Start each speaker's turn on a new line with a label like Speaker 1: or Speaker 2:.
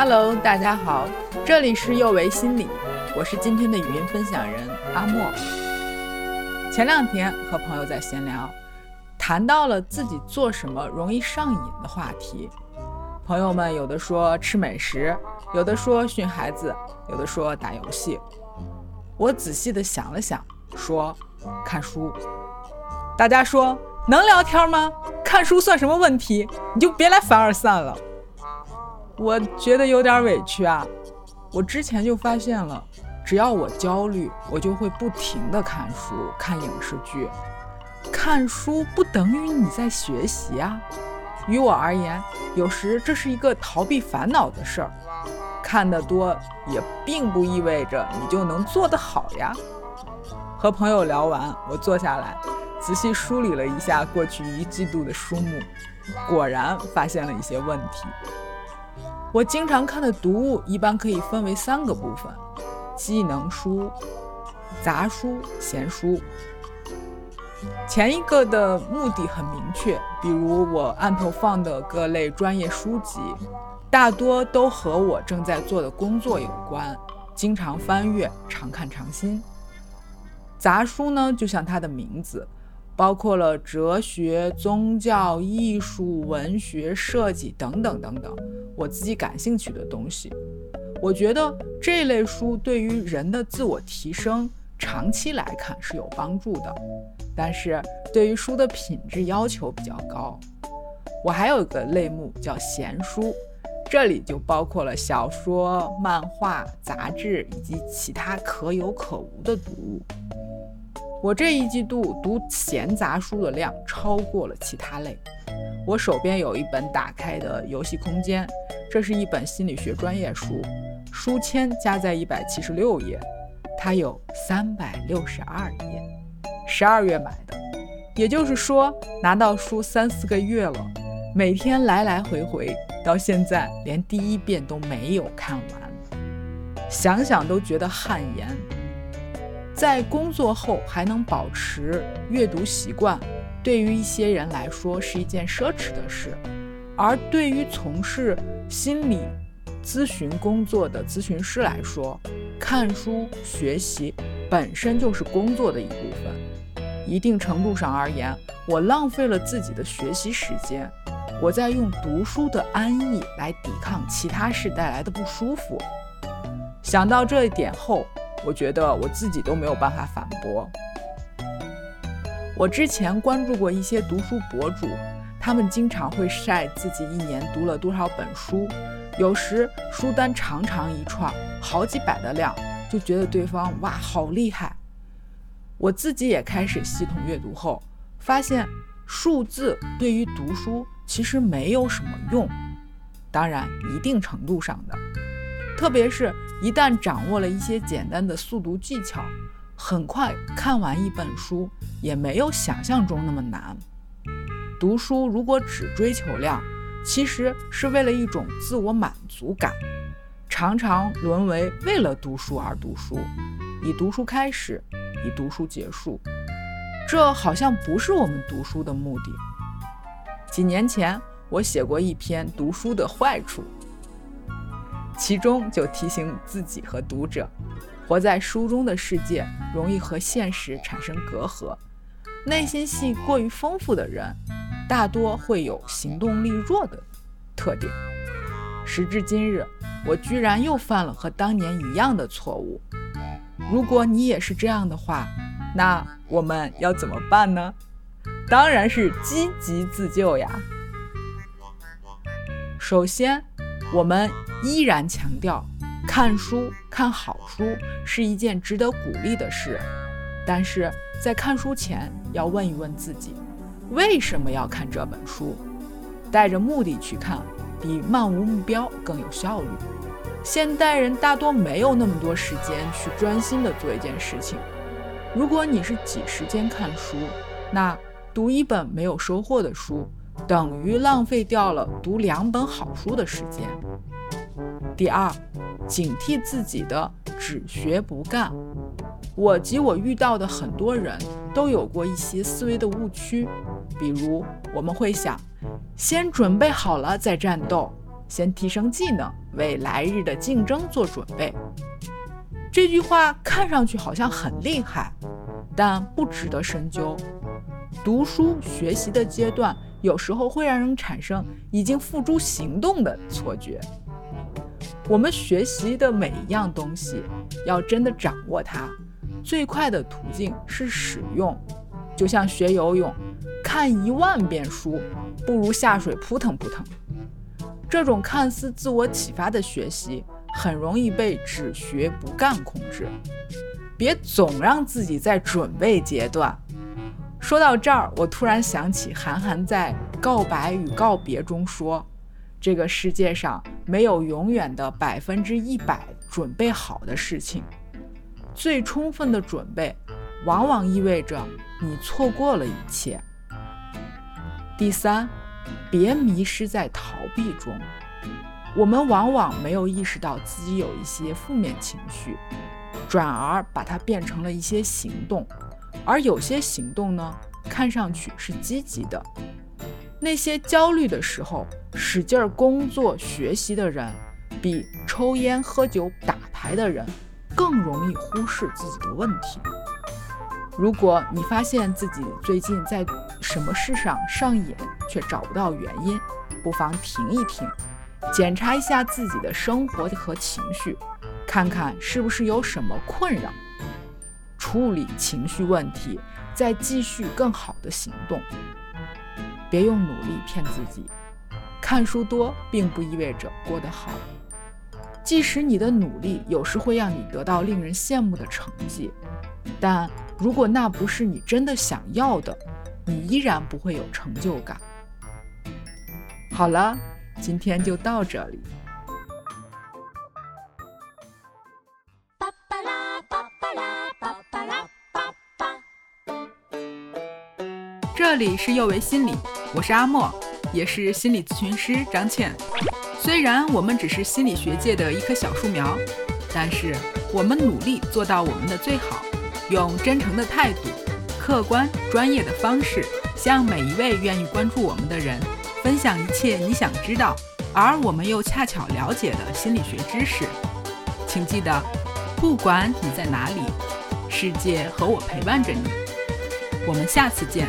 Speaker 1: Hello，大家好，这里是幼为心理，我是今天的语音分享人阿莫。前两天和朋友在闲聊，谈到了自己做什么容易上瘾的话题。朋友们有的说吃美食，有的说训孩子，有的说打游戏。我仔细的想了想，说看书。大家说能聊天吗？看书算什么问题？你就别来凡尔赛了。我觉得有点委屈啊！我之前就发现了，只要我焦虑，我就会不停的看书、看影视剧。看书不等于你在学习啊！于我而言，有时这是一个逃避烦恼的事儿。看得多也并不意味着你就能做得好呀。和朋友聊完，我坐下来，仔细梳理了一下过去一季度的书目，果然发现了一些问题。我经常看的读物一般可以分为三个部分：技能书、杂书、闲书。前一个的目的很明确，比如我案头放的各类专业书籍，大多都和我正在做的工作有关，经常翻阅，常看常新。杂书呢，就像它的名字。包括了哲学、宗教、艺术、文学、设计等等等等，我自己感兴趣的东西。我觉得这类书对于人的自我提升，长期来看是有帮助的。但是对于书的品质要求比较高。我还有一个类目叫闲书，这里就包括了小说、漫画、杂志以及其他可有可无的读物。我这一季度读闲杂书的量超过了其他类。我手边有一本打开的《游戏空间》，这是一本心理学专业书，书签加在一百七十六页，它有三百六十二页，十二月买的，也就是说拿到书三四个月了，每天来来回回，到现在连第一遍都没有看完，想想都觉得汗颜。在工作后还能保持阅读习惯，对于一些人来说是一件奢侈的事，而对于从事心理咨询工作的咨询师来说，看书学习本身就是工作的一部分。一定程度上而言，我浪费了自己的学习时间，我在用读书的安逸来抵抗其他事带来的不舒服。想到这一点后。我觉得我自己都没有办法反驳。我之前关注过一些读书博主，他们经常会晒自己一年读了多少本书，有时书单长长一串，好几百的量，就觉得对方哇好厉害。我自己也开始系统阅读后，发现数字对于读书其实没有什么用，当然一定程度上的。特别是，一旦掌握了一些简单的速读技巧，很快看完一本书也没有想象中那么难。读书如果只追求量，其实是为了一种自我满足感，常常沦为为了读书而读书，以读书开始，以读书结束，这好像不是我们读书的目的。几年前，我写过一篇读书的坏处。其中就提醒自己和读者，活在书中的世界容易和现实产生隔阂，内心戏过于丰富的人，大多会有行动力弱的特点。时至今日，我居然又犯了和当年一样的错误。如果你也是这样的话，那我们要怎么办呢？当然是积极自救呀。首先，我们。依然强调，看书看好书是一件值得鼓励的事，但是在看书前要问一问自己，为什么要看这本书？带着目的去看，比漫无目标更有效率。现代人大多没有那么多时间去专心的做一件事情。如果你是挤时间看书，那读一本没有收获的书，等于浪费掉了读两本好书的时间。第二，警惕自己的只学不干。我及我遇到的很多人都有过一些思维的误区，比如我们会想，先准备好了再战斗，先提升技能，为来日的竞争做准备。这句话看上去好像很厉害，但不值得深究。读书学习的阶段，有时候会让人产生已经付诸行动的错觉。我们学习的每一样东西，要真的掌握它，最快的途径是使用。就像学游泳，看一万遍书，不如下水扑腾扑腾。这种看似自我启发的学习，很容易被只学不干控制。别总让自己在准备阶段。说到这儿，我突然想起韩寒在《告白与告别》中说：“这个世界上没有永远的百分之一百准备好的事情，最充分的准备，往往意味着你错过了一切。”第三，别迷失在逃避中。我们往往没有意识到自己有一些负面情绪，转而把它变成了一些行动。而有些行动呢，看上去是积极的。那些焦虑的时候使劲儿工作学习的人，比抽烟喝酒打牌的人更容易忽视自己的问题。如果你发现自己最近在什么事上上瘾，却找不到原因，不妨停一停，检查一下自己的生活和情绪，看看是不是有什么困扰。处理情绪问题，再继续更好的行动。别用努力骗自己。看书多并不意味着过得好。即使你的努力有时会让你得到令人羡慕的成绩，但如果那不是你真的想要的，你依然不会有成就感。好了，今天就到这里。这里是幼为心理，我是阿莫，也是心理咨询师张倩。虽然我们只是心理学界的一棵小树苗，但是我们努力做到我们的最好，用真诚的态度、客观专业的方式，向每一位愿意关注我们的人分享一切你想知道，而我们又恰巧了解的心理学知识。请记得，不管你在哪里，世界和我陪伴着你。我们下次见。